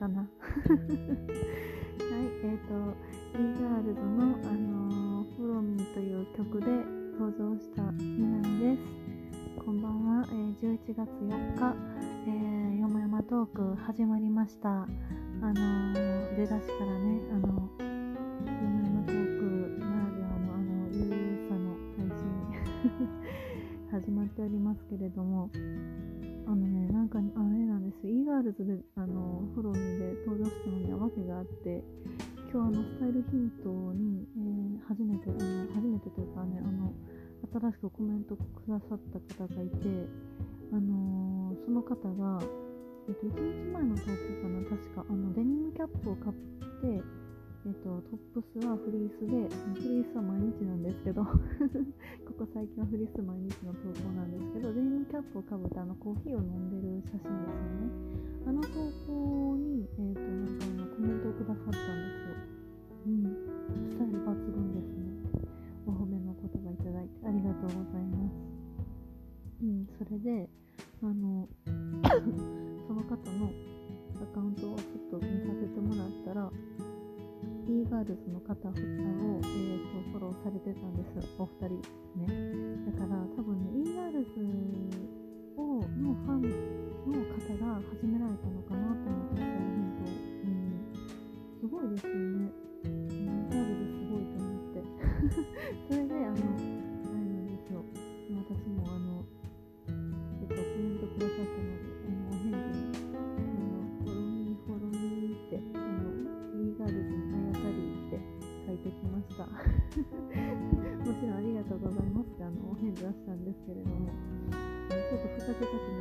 かな。はいえっ、ー、と e ガールズの、あのー、フォロミーという曲で登場したみなみです。こんばんは、えー、11月4日、えー、よもやまトーク始まりました。あのー、出だしからねあのよもやまトークならではのあのゆるさの配信 始まっておりますけれどもあのねなんかあれなんです e ガールズであのフォロミーで登場したのには訳があって今日あのスタイルヒントに、えー、初めてあの初めてというかねあの新しくコメントくださった方がいてあのー、その方が、えっと、1日前の投稿かな。確かあのデニムキャップを買ってえっと、トップスはフリースで、フリースは毎日なんですけど ここ最近はフリース毎日の投稿なんですけど、デニムキャップをかぶってあのコーヒーを飲んでる写真ですよね。あの投稿に、えっ、ー、と、なんかあのコメントをくださったんですよ。うん。スタイル抜群ですね。お褒めの言葉いただいてありがとうございます。うん、それで、あの、その方のアカウントをちょっと見させてもらったら、e ガールズの方を、えーと、フォローされてたんです。お二人ね。だから多分ね e ガールズをのファンの方が始められたのかなと思ってスタイルヒントうんすごいですよね。e ガールズすごいと思って。それであのょっとふざ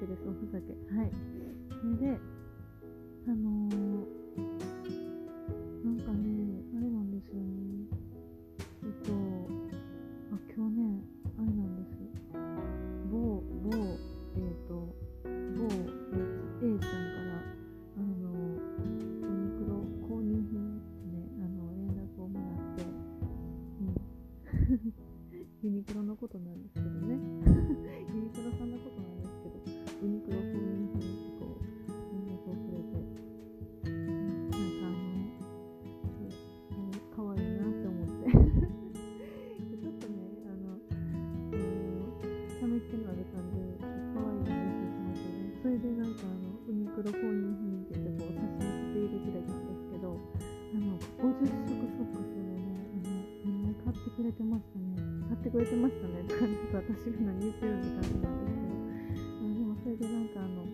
おふざけです、おふざけ。はい。それで、あのーか私が何言ってるって感じなんですけどでもそれでなんかあの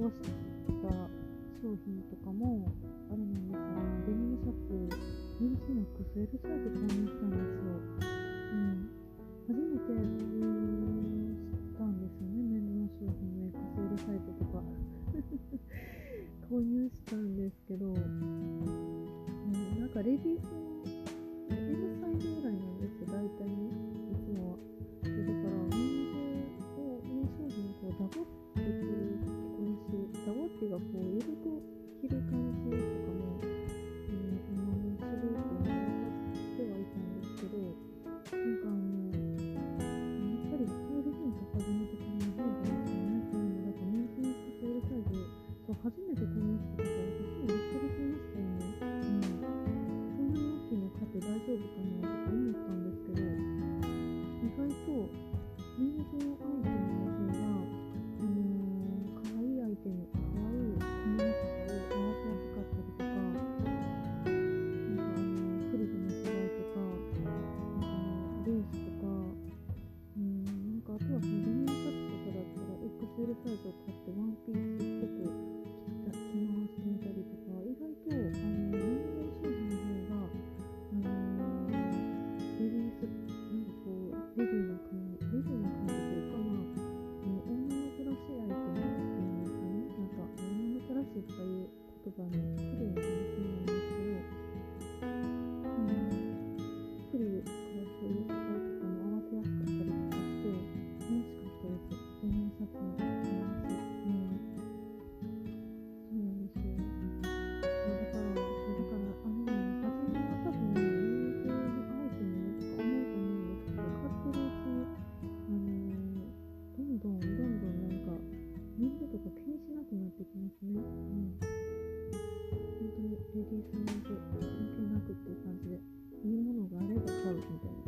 出した商品とかもあるんですよデニムシャツ USXL サイズ購入したんですよ、うん、初めてどんどんなんか年度とか気にしなくなってきますね。うん、本当にレディースなんて関係なくっていう感じでいいものがあれば買うみたいな。、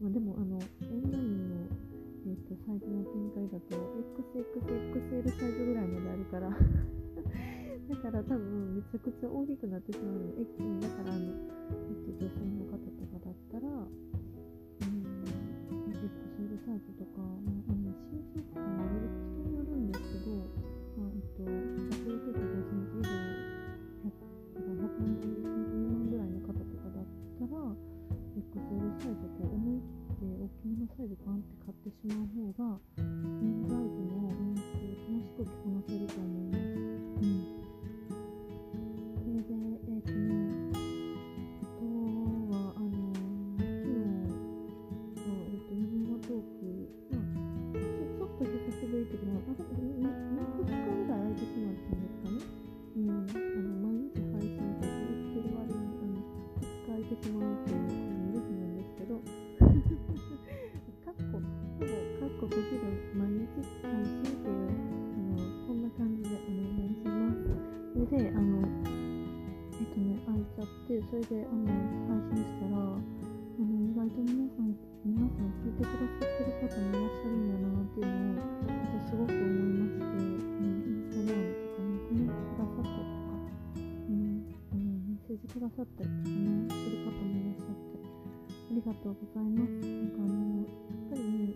まあ、でもあのオンラインの、えーと、サイトの展開だと XXXL サイズぐらいまであるから。だから多分めちゃくちゃ大きくなってしまうのでだかださったりとかねする方もいらっしゃってありがとうございます。なんかあのやっぱりね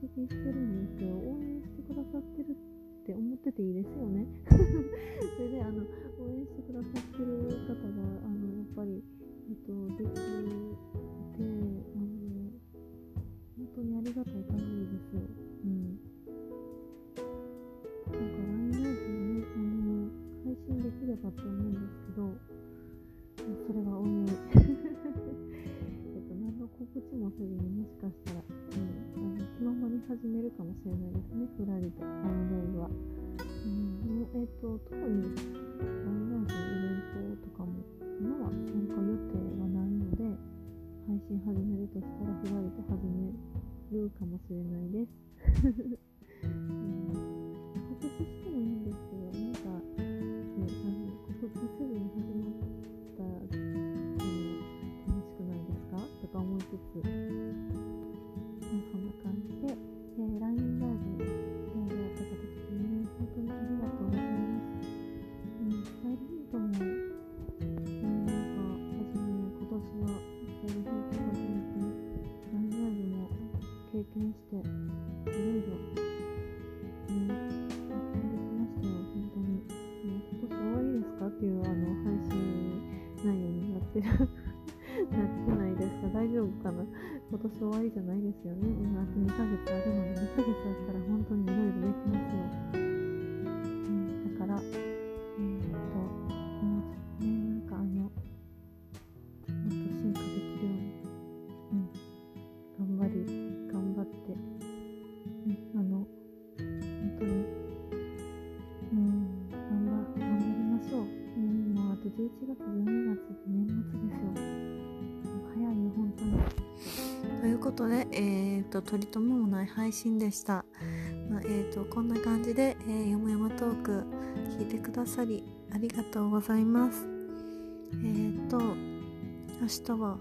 席してるんですよ。応援してくださってるって思ってていいですよね。配信始めるとしたらふらりと始めるかもしれないです。うん告知してもいいんですけどなんか、ね、あの告知すぐにことで、えっ、と、取り留めもない配信でした。まあ、えっ、と、こんな感じで、えー、よもやまトーク、聞いてくださり、ありがとうございます。えっ、と、明日は、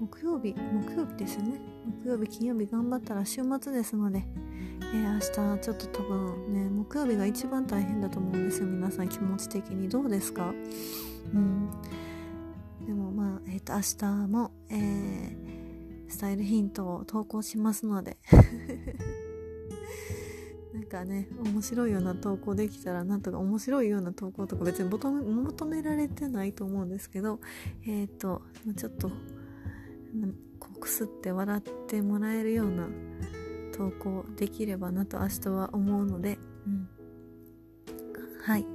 木曜日、木曜日ですよね。木曜日、金曜日頑張ったら週末ですので、えー、明日ちょっと多分ね木曜日が一番大変だと思うんですよ皆さん気持ち的にどうですか？うんでもまあえっ、と明日も、えー、スタイルヒントを投稿しますので。なんかね面白いような投稿できたらなんとか面白いような投稿とか別に求められてないと思うんですけど。えっ、とちょっとこうくすって笑ってもらえるような投稿できればなと明日は思うので、うん、はい、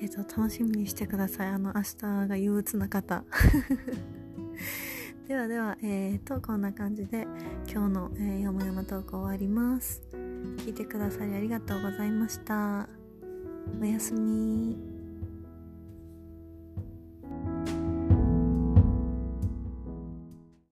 えーと、楽しみにしてください。あの明日が憂鬱な方。ではではえーとこんな感じで今日の、えー、よもやまトーク終わります。聞いてくださりありがとうございました。おやすみ。